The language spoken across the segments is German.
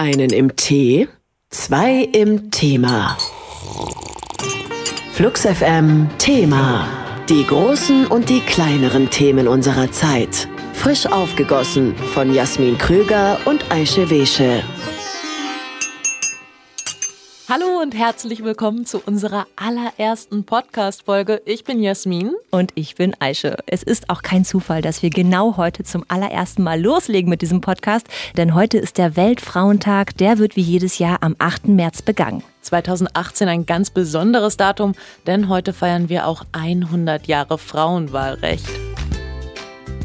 Einen im Tee, zwei im Thema. Flux FM Thema. Die großen und die kleineren Themen unserer Zeit. Frisch aufgegossen von Jasmin Krüger und Aische Wesche. Hallo und herzlich willkommen zu unserer allerersten Podcast-Folge. Ich bin Jasmin. Und ich bin Aische. Es ist auch kein Zufall, dass wir genau heute zum allerersten Mal loslegen mit diesem Podcast, denn heute ist der Weltfrauentag. Der wird wie jedes Jahr am 8. März begangen. 2018 ein ganz besonderes Datum, denn heute feiern wir auch 100 Jahre Frauenwahlrecht.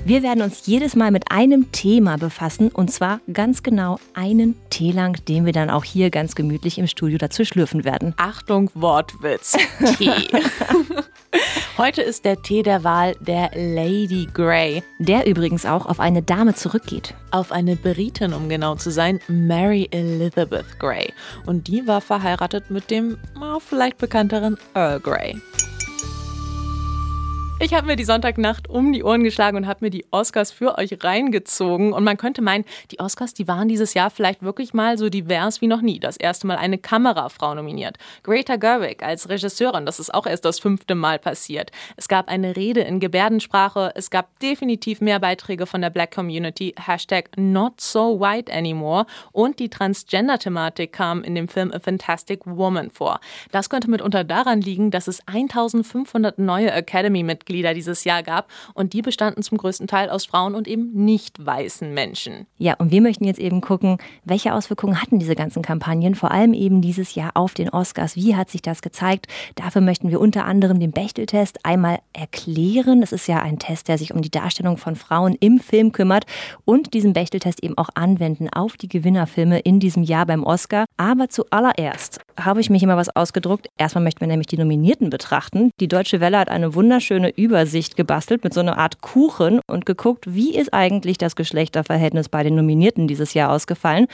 Wir werden uns jedes Mal mit einem Thema befassen und zwar ganz genau einen Tee lang, den wir dann auch hier ganz gemütlich im Studio dazu schlürfen werden. Achtung, Wortwitz. Tee. Heute ist der Tee der Wahl der Lady Grey. Der übrigens auch auf eine Dame zurückgeht. Auf eine Britin, um genau zu sein, Mary Elizabeth Grey. Und die war verheiratet mit dem vielleicht bekannteren Earl Grey. Ich habe mir die Sonntagnacht um die Ohren geschlagen und habe mir die Oscars für euch reingezogen. Und man könnte meinen, die Oscars, die waren dieses Jahr vielleicht wirklich mal so divers wie noch nie. Das erste Mal eine Kamerafrau nominiert. Greta Gerwig als Regisseurin, das ist auch erst das fünfte Mal passiert. Es gab eine Rede in Gebärdensprache. Es gab definitiv mehr Beiträge von der Black Community. Hashtag not so white anymore. Und die Transgender-Thematik kam in dem Film A Fantastic Woman vor. Das könnte mitunter daran liegen, dass es 1500 neue Academy-Mitglieder Mitglieder dieses Jahr gab. Und die bestanden zum größten Teil aus Frauen und eben nicht weißen Menschen. Ja, und wir möchten jetzt eben gucken, welche Auswirkungen hatten diese ganzen Kampagnen, vor allem eben dieses Jahr auf den Oscars. Wie hat sich das gezeigt? Dafür möchten wir unter anderem den Bechteltest einmal erklären. Es ist ja ein Test, der sich um die Darstellung von Frauen im Film kümmert und diesen Bechteltest eben auch anwenden auf die Gewinnerfilme in diesem Jahr beim Oscar. Aber zuallererst habe ich mich immer was ausgedruckt. Erstmal möchten wir nämlich die Nominierten betrachten. Die Deutsche Welle hat eine wunderschöne Übersicht gebastelt mit so einer Art Kuchen und geguckt, wie ist eigentlich das Geschlechterverhältnis bei den Nominierten dieses Jahr ausgefallen.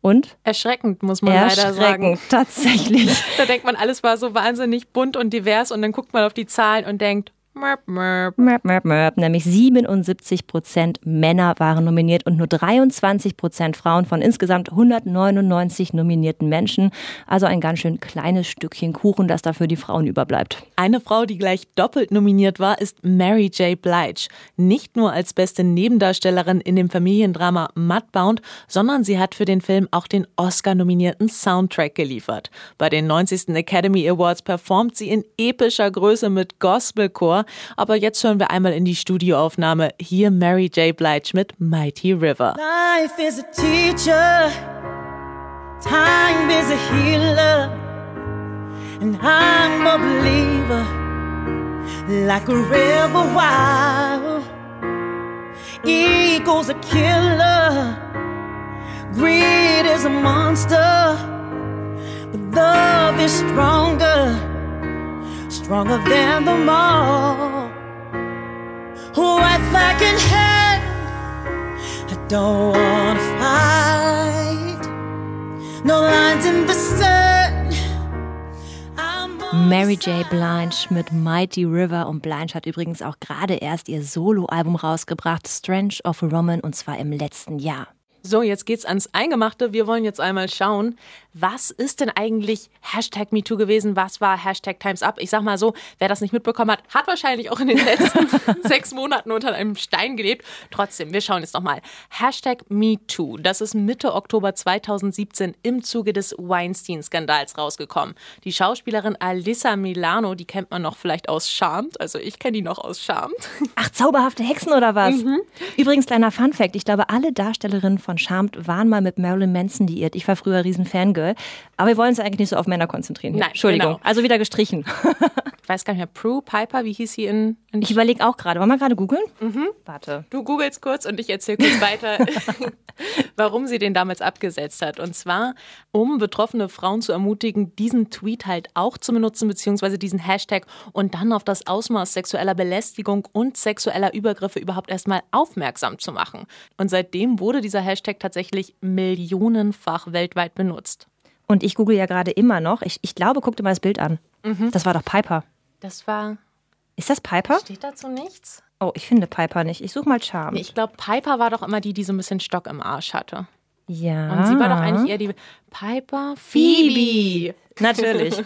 Und? Erschreckend, muss man leider sagen. Tatsächlich. da denkt man, alles war so wahnsinnig bunt und divers und dann guckt man auf die Zahlen und denkt, Mörp, mörp. Mörp, mörp, mörp. Nämlich 77 Prozent Männer waren nominiert und nur 23 Prozent Frauen von insgesamt 199 nominierten Menschen. Also ein ganz schön kleines Stückchen Kuchen, das dafür die Frauen überbleibt. Eine Frau, die gleich doppelt nominiert war, ist Mary J. Blige. Nicht nur als beste Nebendarstellerin in dem Familiendrama Mudbound, sondern sie hat für den Film auch den Oscar-nominierten Soundtrack geliefert. Bei den 90. Academy Awards performt sie in epischer Größe mit Gospelchor aber jetzt hören wir einmal in die Studioaufnahme. Hier Mary J. Blige mit Mighty River. Life is a teacher, time is a healer, and I'm a believer, like a river wild. Ego's a killer, greed is a monster, but love is stronger. Stronger than them all. White flag in hand, I don't wanna fight. No lines in the sun. Mary J. Blige mit Mighty River und Blige hat übrigens auch gerade erst ihr Soloalbum rausgebracht, Strange of a Roman, und zwar im letzten Jahr. So, jetzt geht's ans Eingemachte. Wir wollen jetzt einmal schauen, was ist denn eigentlich Hashtag MeToo gewesen? Was war Hashtag Times Up? Ich sag mal so, wer das nicht mitbekommen hat, hat wahrscheinlich auch in den letzten sechs Monaten unter einem Stein gelebt. Trotzdem, wir schauen jetzt nochmal. Hashtag MeToo, das ist Mitte Oktober 2017 im Zuge des Weinstein-Skandals rausgekommen. Die Schauspielerin Alyssa Milano, die kennt man noch vielleicht aus Charmed. Also ich kenne die noch aus Charmed. Ach, zauberhafte Hexen oder was? Mhm. Übrigens, kleiner Fun-Fact: Ich glaube, alle Darstellerinnen von Charmed waren mal mit Marilyn Manson liiert. Ich war früher riesen Fangirl. Girl. Aber wir wollen uns eigentlich nicht so auf Männer konzentrieren. Hier. Nein, Entschuldigung. Genau. Also wieder gestrichen. ich weiß gar nicht mehr. Prue Piper, wie hieß sie in. in ich überlege auch gerade. Wollen wir gerade googeln? Mhm. Warte. Du googelst kurz und ich erzähle kurz weiter, warum sie den damals abgesetzt hat. Und zwar, um betroffene Frauen zu ermutigen, diesen Tweet halt auch zu benutzen, beziehungsweise diesen Hashtag und dann auf das Ausmaß sexueller Belästigung und sexueller Übergriffe überhaupt erstmal aufmerksam zu machen. Und seitdem wurde dieser Hashtag tatsächlich millionenfach weltweit benutzt. Und ich google ja gerade immer noch. Ich, ich glaube, guck dir mal das Bild an. Mhm. Das war doch Piper. Das war. Ist das Piper? Steht dazu nichts? Oh, ich finde Piper nicht. Ich suche mal Charm. Nee, ich glaube, Piper war doch immer die, die so ein bisschen Stock im Arsch hatte. Ja. Und sie war doch eigentlich eher die Piper Phoebe. Natürlich.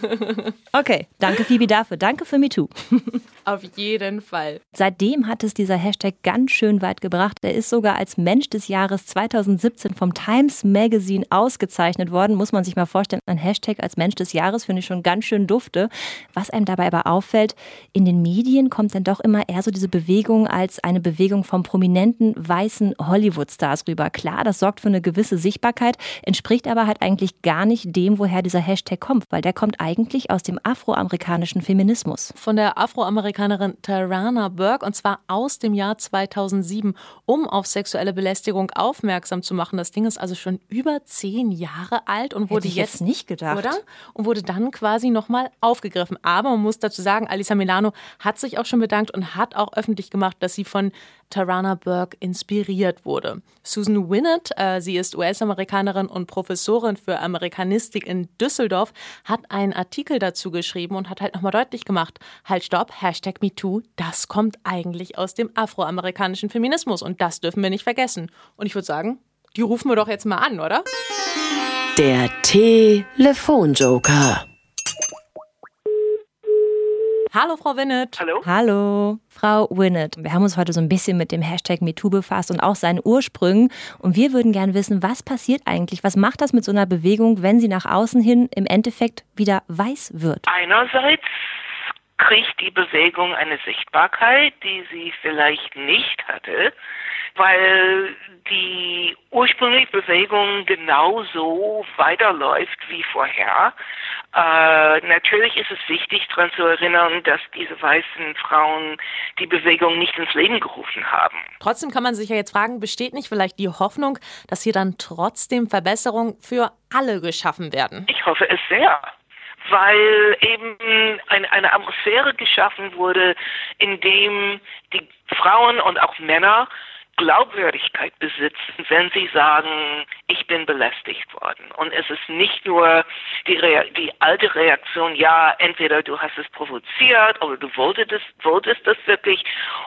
Okay, danke Phoebe dafür. Danke für MeToo. Auf jeden Fall. Seitdem hat es dieser Hashtag ganz schön weit gebracht. Er ist sogar als Mensch des Jahres 2017 vom Times Magazine ausgezeichnet worden. Muss man sich mal vorstellen, ein Hashtag als Mensch des Jahres finde ich schon ganz schön dufte. Was einem dabei aber auffällt, in den Medien kommt dann doch immer eher so diese Bewegung als eine Bewegung von prominenten weißen Hollywood-Stars rüber. Klar, das sorgt für eine gewisse Sichtbarkeit, entspricht aber halt eigentlich gar nicht dem, woher dieser Hashtag kommt, weil der kommt eigentlich aus dem afroamerikanischen Feminismus. Von der Afroamerikanerin Tarana Burke und zwar aus dem Jahr 2007, um auf sexuelle Belästigung aufmerksam zu machen. Das Ding ist also schon über zehn Jahre alt und wurde Hätte ich jetzt jetzt nicht gedacht. Oder? Und wurde dann quasi nochmal aufgegriffen. Aber man muss dazu sagen, Alisa Milano hat sich auch schon bedankt und hat auch öffentlich gemacht, dass sie von Tarana Burke inspiriert wurde. Susan Winnett, äh, sie ist US-Amerikanerin und Professorin für Amerikanistik in Düsseldorf, hat einen Artikel dazu geschrieben und hat halt nochmal deutlich gemacht, halt stopp, Hashtag MeToo, das kommt eigentlich aus dem afroamerikanischen Feminismus und das dürfen wir nicht vergessen. Und ich würde sagen, die rufen wir doch jetzt mal an, oder? Der Telefonjoker. Hallo, Frau Winnett. Hallo? Hallo, Frau Winnett. Wir haben uns heute so ein bisschen mit dem Hashtag MeToo befasst und auch seinen Ursprüngen. Und wir würden gerne wissen, was passiert eigentlich? Was macht das mit so einer Bewegung, wenn sie nach außen hin im Endeffekt wieder weiß wird? Einerseits kriegt die Bewegung eine Sichtbarkeit, die sie vielleicht nicht hatte, weil die ursprüngliche Bewegung genauso weiterläuft wie vorher. Äh, natürlich ist es wichtig, daran zu erinnern, dass diese weißen Frauen die Bewegung nicht ins Leben gerufen haben. Trotzdem kann man sich ja jetzt fragen, besteht nicht vielleicht die Hoffnung, dass hier dann trotzdem Verbesserungen für alle geschaffen werden? Ich hoffe es sehr weil eben eine, eine Atmosphäre geschaffen wurde, in dem die Frauen und auch Männer Glaubwürdigkeit besitzen, wenn sie sagen, ich bin belästigt worden. Und es ist nicht nur die, Rea die alte Reaktion, ja, entweder du hast es provoziert oder du wolltest, wolltest das wirklich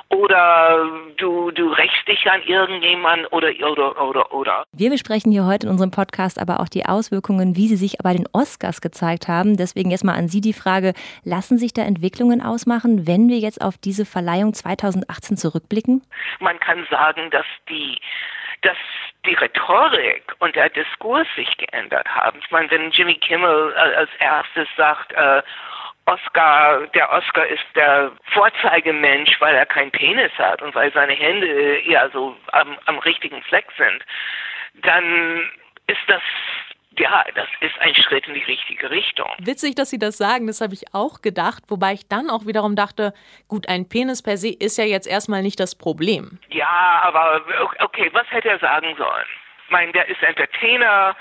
oder du, du rächst dich an irgendjemanden oder, oder, oder, oder. Wir besprechen hier heute in unserem Podcast aber auch die Auswirkungen, wie sie sich bei den Oscars gezeigt haben. Deswegen jetzt mal an Sie die Frage, lassen sich da Entwicklungen ausmachen, wenn wir jetzt auf diese Verleihung 2018 zurückblicken? Man kann sagen, dass die dass die Rhetorik und der Diskurs sich geändert haben. Ich meine, wenn Jimmy Kimmel als erstes sagt, äh, Oscar, der Oscar ist der Vorzeigemensch, weil er keinen Penis hat und weil seine Hände ja so am, am richtigen Fleck sind, dann ist das ja, das ist ein Schritt in die richtige Richtung. Witzig, dass Sie das sagen, das habe ich auch gedacht, wobei ich dann auch wiederum dachte, gut, ein Penis per se ist ja jetzt erstmal nicht das Problem. Ja, aber okay, was hätte er sagen sollen? Ich meine, der ist Entertainer,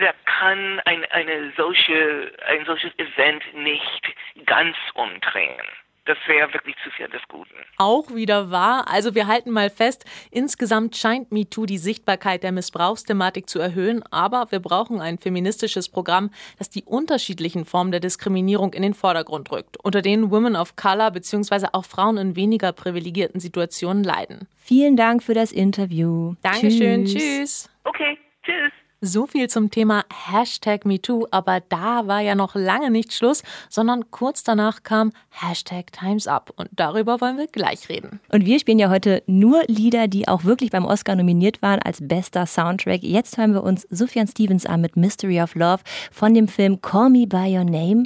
der kann ein, eine solche, ein solches Event nicht ganz umdrehen. Das wäre wirklich zu viel des Guten. Auch wieder wahr. Also wir halten mal fest, insgesamt scheint MeToo die Sichtbarkeit der Missbrauchsthematik zu erhöhen, aber wir brauchen ein feministisches Programm, das die unterschiedlichen Formen der Diskriminierung in den Vordergrund rückt, unter denen Women of Color bzw. auch Frauen in weniger privilegierten Situationen leiden. Vielen Dank für das Interview. Dankeschön, tschüss. tschüss. Okay, tschüss. So viel zum Thema Hashtag MeToo, aber da war ja noch lange nicht Schluss, sondern kurz danach kam Hashtag Times Up und darüber wollen wir gleich reden. Und wir spielen ja heute nur Lieder, die auch wirklich beim Oscar nominiert waren als bester Soundtrack. Jetzt hören wir uns Sufjan Stevens an mit Mystery of Love von dem Film Call Me By Your Name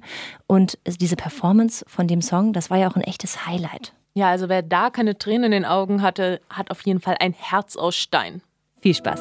und diese Performance von dem Song, das war ja auch ein echtes Highlight. Ja, also wer da keine Tränen in den Augen hatte, hat auf jeden Fall ein Herz aus Stein. Viel Spaß.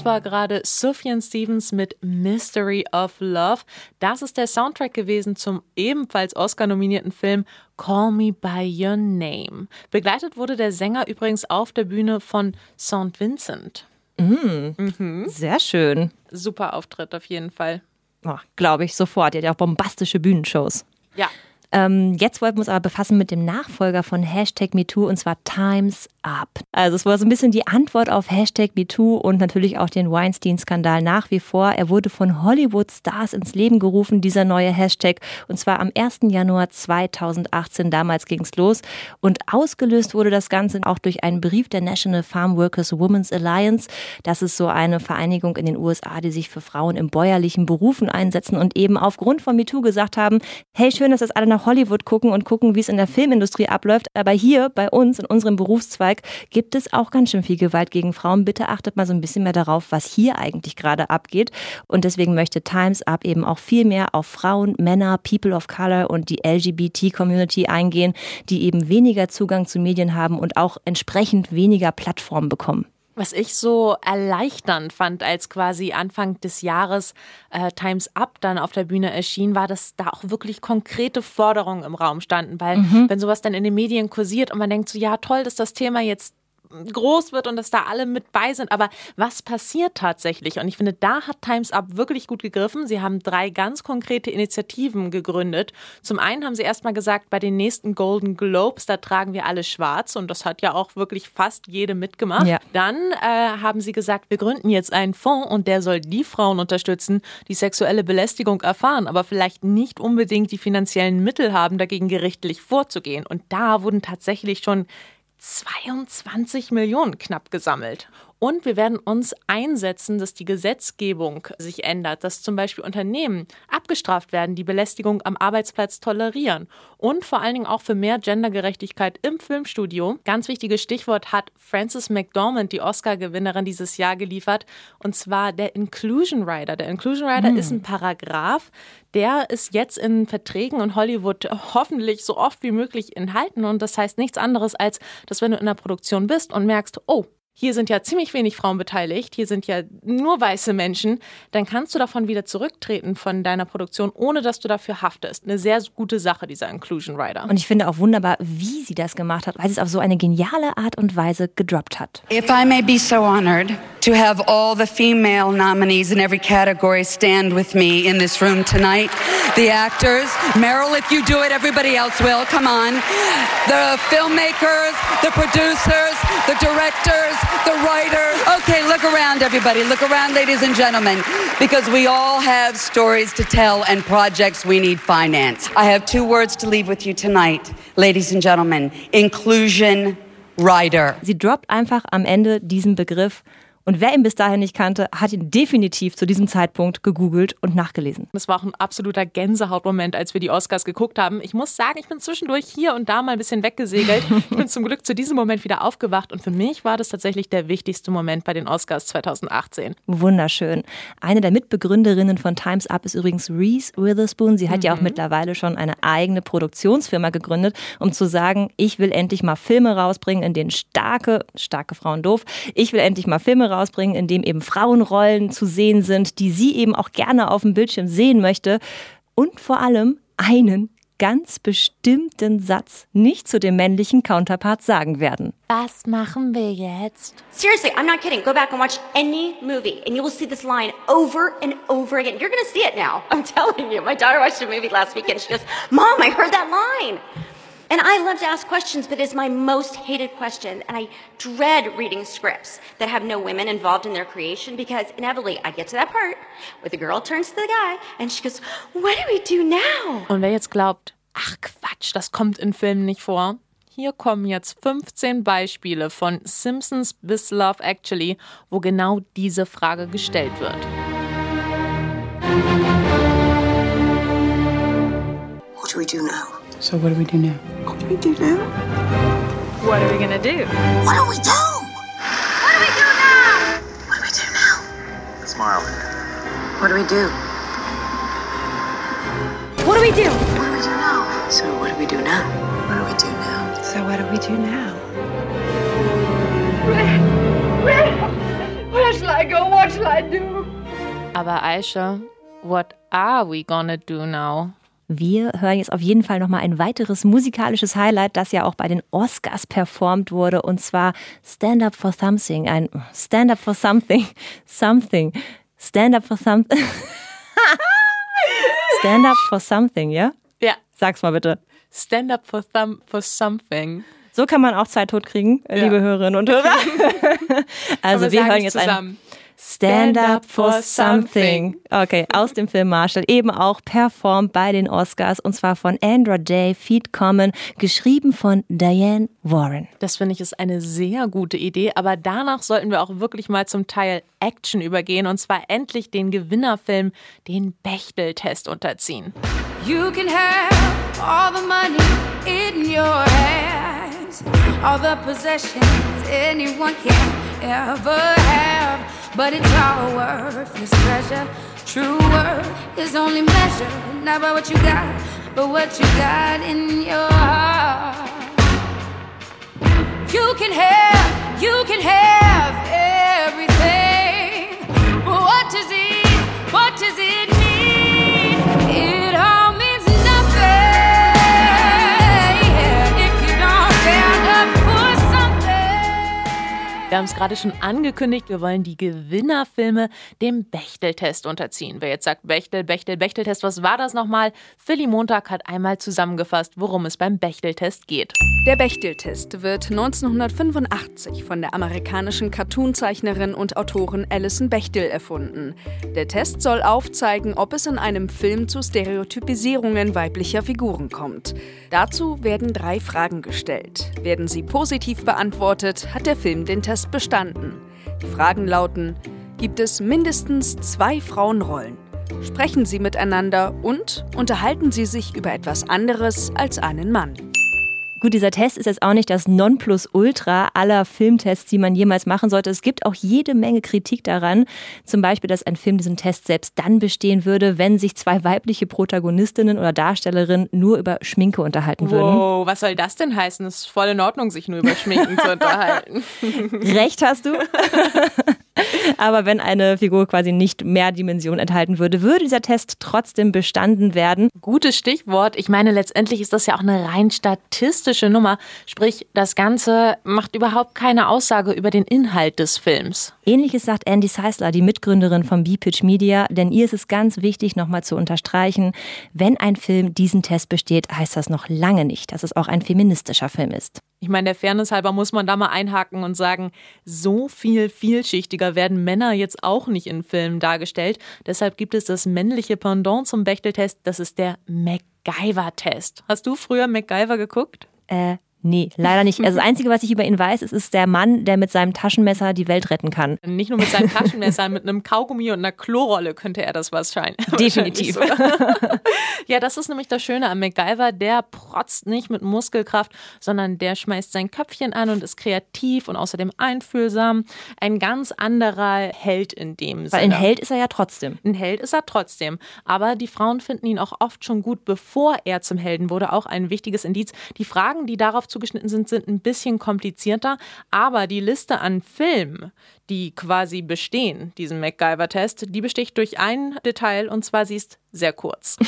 Das war gerade Sufjan Stevens mit Mystery of Love. Das ist der Soundtrack gewesen zum ebenfalls Oscar-nominierten Film Call Me By Your Name. Begleitet wurde der Sänger übrigens auf der Bühne von St. Vincent. Mhm. Sehr schön. Super Auftritt auf jeden Fall. Oh, Glaube ich sofort. Er hat ja auch bombastische Bühnenshows. Ja. Ähm, jetzt wollten wir uns aber befassen mit dem Nachfolger von Hashtag MeToo und zwar Times Up. Also es war so ein bisschen die Antwort auf Hashtag MeToo und natürlich auch den Weinstein-Skandal nach wie vor. Er wurde von Hollywood-Stars ins Leben gerufen, dieser neue Hashtag. Und zwar am 1. Januar 2018. Damals ging es los. Und ausgelöst wurde das Ganze auch durch einen Brief der National Farm Workers Women's Alliance. Das ist so eine Vereinigung in den USA, die sich für Frauen in bäuerlichen Berufen einsetzen und eben aufgrund von MeToo gesagt haben, hey, schön, dass das alle nach Hollywood gucken und gucken, wie es in der Filmindustrie abläuft. Aber hier bei uns, in unserem Berufszweig, gibt es auch ganz schön viel Gewalt gegen Frauen. Bitte achtet mal so ein bisschen mehr darauf, was hier eigentlich gerade abgeht. Und deswegen möchte Times Up eben auch viel mehr auf Frauen, Männer, People of Color und die LGBT-Community eingehen, die eben weniger Zugang zu Medien haben und auch entsprechend weniger Plattformen bekommen. Was ich so erleichternd fand, als quasi Anfang des Jahres äh, Times Up dann auf der Bühne erschien, war, dass da auch wirklich konkrete Forderungen im Raum standen. Weil wenn sowas dann in den Medien kursiert und man denkt so, ja toll, dass das Thema jetzt groß wird und dass da alle mit bei sind. Aber was passiert tatsächlich? Und ich finde, da hat Times Up wirklich gut gegriffen. Sie haben drei ganz konkrete Initiativen gegründet. Zum einen haben sie erstmal gesagt, bei den nächsten Golden Globes, da tragen wir alle schwarz. Und das hat ja auch wirklich fast jede mitgemacht. Ja. Dann äh, haben sie gesagt, wir gründen jetzt einen Fonds und der soll die Frauen unterstützen, die sexuelle Belästigung erfahren, aber vielleicht nicht unbedingt die finanziellen Mittel haben, dagegen gerichtlich vorzugehen. Und da wurden tatsächlich schon 22 Millionen knapp gesammelt. Und wir werden uns einsetzen, dass die Gesetzgebung sich ändert, dass zum Beispiel Unternehmen abgestraft werden, die Belästigung am Arbeitsplatz tolerieren. Und vor allen Dingen auch für mehr Gendergerechtigkeit im Filmstudio. Ganz wichtiges Stichwort hat Frances McDormand, die Oscar-Gewinnerin dieses Jahr, geliefert. Und zwar der Inclusion Rider. Der Inclusion Rider ist ein Paragraph, der ist jetzt in Verträgen in Hollywood hoffentlich so oft wie möglich enthalten. Und das heißt nichts anderes als, dass wenn du in der Produktion bist und merkst, oh, hier sind ja ziemlich wenig Frauen beteiligt, hier sind ja nur weiße Menschen, dann kannst du davon wieder zurücktreten von deiner Produktion, ohne dass du dafür haftest. Eine sehr gute Sache, dieser Inclusion Rider. Und ich finde auch wunderbar, wie sie das gemacht hat, weil sie es auf so eine geniale Art und Weise gedroppt hat. If I may be so honored to have all the female nominees in every category stand with me in this room tonight. The actors, Meryl, if you do it, everybody else will. Come on. The filmmakers, the producers, the directors, the writers. Okay, look around, everybody. Look around, ladies and gentlemen, because we all have stories to tell and projects we need finance. I have two words to leave with you tonight, ladies and gentlemen inclusion rider. Sie droppt einfach am Ende diesen Begriff. Und wer ihn bis dahin nicht kannte, hat ihn definitiv zu diesem Zeitpunkt gegoogelt und nachgelesen. Das war auch ein absoluter Gänsehautmoment, als wir die Oscars geguckt haben. Ich muss sagen, ich bin zwischendurch hier und da mal ein bisschen weggesegelt. Ich bin zum Glück zu diesem Moment wieder aufgewacht und für mich war das tatsächlich der wichtigste Moment bei den Oscars 2018. Wunderschön. Eine der Mitbegründerinnen von Times Up ist übrigens Reese Witherspoon. Sie hat ja auch mittlerweile schon eine eigene Produktionsfirma gegründet, um zu sagen, ich will endlich mal Filme rausbringen, in denen starke, starke Frauen doof, ich will endlich mal Filme rausbringen, in denen eben Frauenrollen zu sehen sind, die sie eben auch gerne auf dem Bildschirm sehen möchte. Und vor allem einen ganz bestimmten Satz nicht zu dem männlichen Counterpart sagen werden. Was machen wir jetzt? Seriously, I'm not kidding. Go back and watch any movie, and you will see this line over and over again. You're going to see it now. I'm telling you. My daughter watched a movie last weekend. She goes, Mom, I heard that line. And I love to ask questions, but it's my most hated question. And I dread reading scripts that have no women involved in their creation because inevitably I get to that part where the girl turns to the guy and she goes, What do we do now? Und wer jetzt glaubt, ach Quatsch, das kommt in Filmen nicht vor. Hier kommen jetzt 15 Beispiele von Simpsons bis Love Actually, wo genau diese Frage gestellt wird. What do we do now? So what do we do now? What do we do now? What are we gonna do? What do we do? What do we do now? What do we do now? Smile. What do we do? What do we do? What do we do now? So what do we do now? What do we do now? So, what do we do now? Where shall I go? What shall shall I do? Aber Aisha, what are we gonna do now? Wir hören jetzt auf jeden Fall nochmal ein weiteres musikalisches Highlight, das ja auch bei den Oscars performt wurde, und zwar Stand Up for Something. Ein Stand Up for Something. Something. Stand Up for Something. Stand Up for Something, ja? Ja. Sag's mal bitte. Stand up for, thumb, for something. So kann man auch Zeit tot kriegen, Ja. liebe Hörerinnen und Hörer. also wir sagen hören jetzt ein zusammen. Stand Up for Something. Okay, aus dem Film Marshall, eben auch performt bei den Oscars und zwar von Andra Day, Feed Common, geschrieben von Diane Warren. Das finde ich ist eine sehr gute Idee, aber danach sollten wir auch wirklich mal zum Teil Action übergehen und zwar endlich den Gewinnerfilm, den Bechtel-Test unterziehen. You can have all the money in your hands, all the possessions anyone can ever have, but it's all worthless treasure. True worth is only measured not by what you got, but what you got in your heart. You can have, you can have everything, Wir haben es gerade schon angekündigt, wir wollen die Gewinnerfilme dem Bechtel-Test unterziehen. Wer jetzt sagt Bechtel, Bechtel, Bechtel-Test, was war das nochmal? Philly Montag hat einmal zusammengefasst, worum es beim Bechtel-Test geht. Der Bechtel-Test wird 1985 von der amerikanischen Cartoonzeichnerin und Autorin Alison Bechtel erfunden. Der Test soll aufzeigen, ob es in einem Film zu Stereotypisierungen weiblicher Figuren kommt. Dazu werden drei Fragen gestellt. Werden sie positiv beantwortet, hat der Film den Test bestanden. Die Fragen lauten: Gibt es mindestens zwei Frauenrollen? Sprechen sie miteinander und unterhalten sie sich über etwas anderes als einen Mann? Gut, dieser Test ist jetzt auch nicht das Nonplusultra aller Filmtests, die man jemals machen sollte. Es gibt auch jede Menge Kritik daran. Zum Beispiel, dass ein Film diesen Test selbst dann bestehen würde, wenn sich zwei weibliche Protagonistinnen oder Darstellerinnen nur über Schminke unterhalten würden. Wow, was soll das denn heißen? Es ist voll in Ordnung, sich nur über Schminken zu unterhalten. Recht hast du. Aber wenn eine Figur quasi nicht mehr Dimension enthalten würde, würde dieser Test trotzdem bestanden werden. Gutes Stichwort. Ich meine, letztendlich ist das ja auch eine rein statistische Nummer. Sprich, das Ganze macht überhaupt keine Aussage über den Inhalt des Films. Ähnliches sagt Andy Seisler, die Mitgründerin von B-Pitch Media, denn ihr ist es ganz wichtig, nochmal zu unterstreichen, wenn ein Film diesen Test besteht, heißt das noch lange nicht, dass es auch ein feministischer Film ist. Ich meine, der Fairness halber muss man da mal einhaken und sagen, so viel vielschichtiger werden Männer jetzt auch nicht in Filmen dargestellt. Deshalb gibt es das männliche Pendant zum Bechteltest, das ist der MacGyver-Test. Hast du früher MacGyver geguckt? Äh, nee, leider nicht. Also das Einzige, was ich über ihn weiß, ist, ist der Mann, der mit seinem Taschenmesser die Welt retten kann. Nicht nur mit seinem Taschenmesser, mit einem Kaugummi und einer Klorolle könnte er das wahrscheinlich. Definitiv. wahrscheinlich so. ja, das ist nämlich das Schöne am MacGyver. Der protzt nicht mit Muskelkraft, sondern der schmeißt sein Köpfchen an und ist kreativ und außerdem einfühlsam. Ein ganz anderer Held in dem Sinne. Weil ein Held ist er ja trotzdem. Ein Held ist er trotzdem. Aber die Frauen finden ihn auch oft schon gut, bevor er zum Helden wurde. Auch ein wichtiges Indiz. Die Fragen, die darauf zugeschnitten sind, sind ein bisschen komplizierter. Aber die Liste an Filmen, die quasi bestehen, diesen MacGyver-Test, die besticht durch ein Detail und zwar sie ist sehr kurz.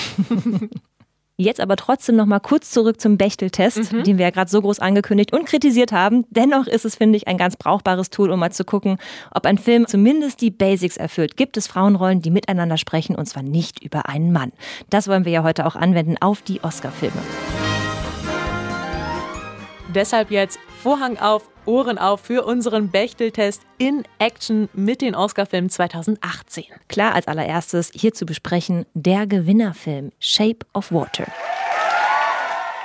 Jetzt aber trotzdem noch mal kurz zurück zum Bechtel-Test, den wir ja gerade so groß angekündigt und kritisiert haben. Dennoch ist es, finde ich, ein ganz brauchbares Tool, um mal zu gucken, ob ein Film zumindest die Basics erfüllt. Gibt es Frauenrollen, die miteinander sprechen und zwar nicht über einen Mann? Das wollen wir ja heute auch anwenden auf die Oscar-Filme. Deshalb jetzt Vorhang auf, Ohren auf für unseren Bechtel-Test in Action mit den Oscar-Filmen 2018. Klar, als allererstes hier zu besprechen der Gewinnerfilm Shape of Water.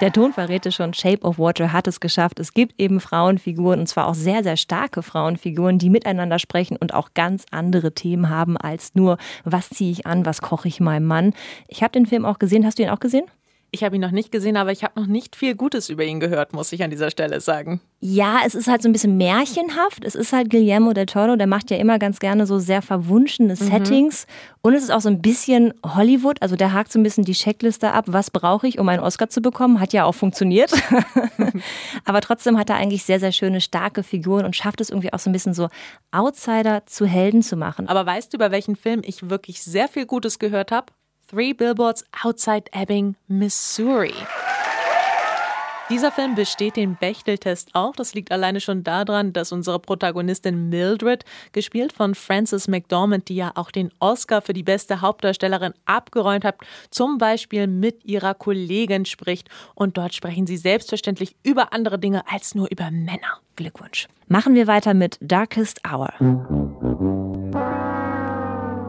Der Ton verrät es schon, Shape of Water hat es geschafft. Es gibt eben Frauenfiguren und zwar auch sehr, sehr starke Frauenfiguren, die miteinander sprechen und auch ganz andere Themen haben als nur, was ziehe ich an, was koche ich meinem Mann. Ich habe den Film auch gesehen. Hast du ihn auch gesehen? Ich habe ihn noch nicht gesehen, aber ich habe noch nicht viel Gutes über ihn gehört, muss ich an dieser Stelle sagen. Ja, es ist halt so ein bisschen märchenhaft. Es ist halt Guillermo del Toro, der macht ja immer ganz gerne so sehr verwunschene mhm. Settings. Und es ist auch so ein bisschen Hollywood. Also der hakt so ein bisschen die Checkliste ab, was brauche ich, um einen Oscar zu bekommen. Hat ja auch funktioniert. aber trotzdem hat er eigentlich sehr, sehr schöne, starke Figuren und schafft es irgendwie auch so ein bisschen so Outsider zu Helden zu machen. Aber weißt du, über welchen Film ich wirklich sehr viel Gutes gehört habe? Three Billboards Outside Ebbing, Missouri. Dieser Film besteht den Bechteltest auch. Das liegt alleine schon daran, dass unsere Protagonistin Mildred, gespielt von Frances McDormand, die ja auch den Oscar für die beste Hauptdarstellerin abgeräumt hat, zum Beispiel mit ihrer Kollegin spricht. Und dort sprechen sie selbstverständlich über andere Dinge als nur über Männer. Glückwunsch. Machen wir weiter mit Darkest Hour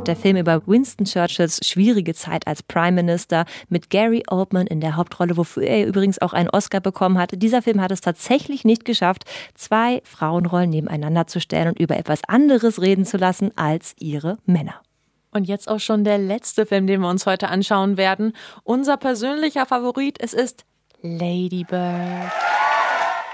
der Film über Winston Churchills schwierige Zeit als Prime Minister mit Gary Oldman in der Hauptrolle, wofür er übrigens auch einen Oscar bekommen hatte. Dieser Film hat es tatsächlich nicht geschafft, zwei Frauenrollen nebeneinander zu stellen und über etwas anderes reden zu lassen als ihre Männer. Und jetzt auch schon der letzte Film, den wir uns heute anschauen werden. Unser persönlicher Favorit, es ist Lady Bird.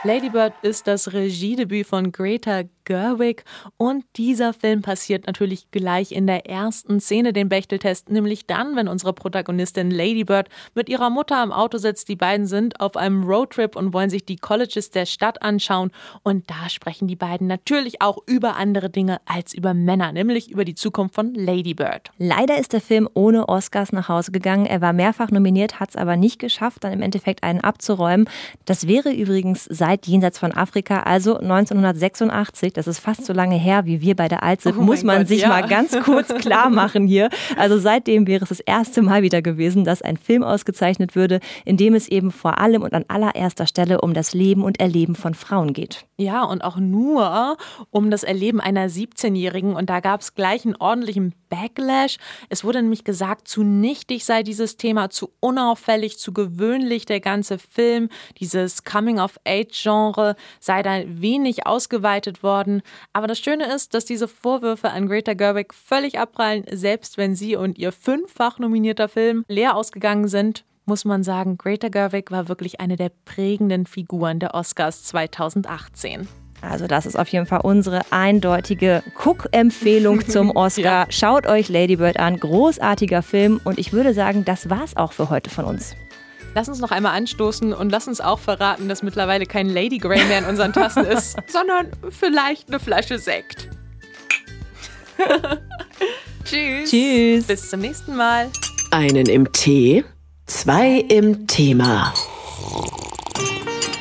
Lady Bird ist das Regiedebüt von Greta Gerwig und dieser Film passiert natürlich gleich in der ersten Szene den Bechteltest, nämlich dann, wenn unsere Protagonistin Lady Bird mit ihrer Mutter im Auto sitzt. Die beiden sind auf einem Roadtrip und wollen sich die Colleges der Stadt anschauen und da sprechen die beiden natürlich auch über andere Dinge als über Männer, nämlich über die Zukunft von Lady Bird. Leider ist der Film ohne Oscars nach Hause gegangen. Er war mehrfach nominiert, hat es aber nicht geschafft, dann im Endeffekt einen abzuräumen. Das wäre übrigens seit jenseits von Afrika, also 1986. Das ist fast so lange her, wie wir bei der Alt sind. Oh muss man Gott, sich ja. mal ganz kurz klar machen hier. Also seitdem wäre es das erste Mal wieder gewesen, dass ein Film ausgezeichnet würde, in dem es eben vor allem und an allererster Stelle um das Leben und Erleben von Frauen geht. Ja, und auch nur um das Erleben einer 17-Jährigen. Und da gab es gleich einen ordentlichen Backlash. Es wurde nämlich gesagt, zu nichtig sei dieses Thema, zu unauffällig, zu gewöhnlich der ganze Film. Dieses Coming-of-Age-Genre sei da wenig ausgeweitet worden. Aber das Schöne ist, dass diese Vorwürfe an Greta Gerwig völlig abprallen, selbst wenn sie und ihr fünffach nominierter Film leer ausgegangen sind muss man sagen, Greta Gerwig war wirklich eine der prägenden Figuren der Oscars 2018. Also das ist auf jeden Fall unsere eindeutige Cook-Empfehlung zum Oscar. ja. Schaut euch Ladybird an, großartiger Film und ich würde sagen, das war's auch für heute von uns. Lass uns noch einmal anstoßen und lass uns auch verraten, dass mittlerweile kein Lady Grey mehr in unseren Tassen ist, sondern vielleicht eine Flasche Sekt. Tschüss. Tschüss. Bis zum nächsten Mal. Einen im Tee, zwei im Thema.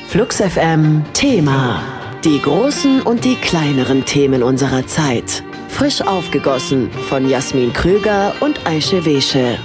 Flux FM Thema. Die großen und die kleineren Themen unserer Zeit. Frisch aufgegossen von Jasmin Krüger und Aische Wesche.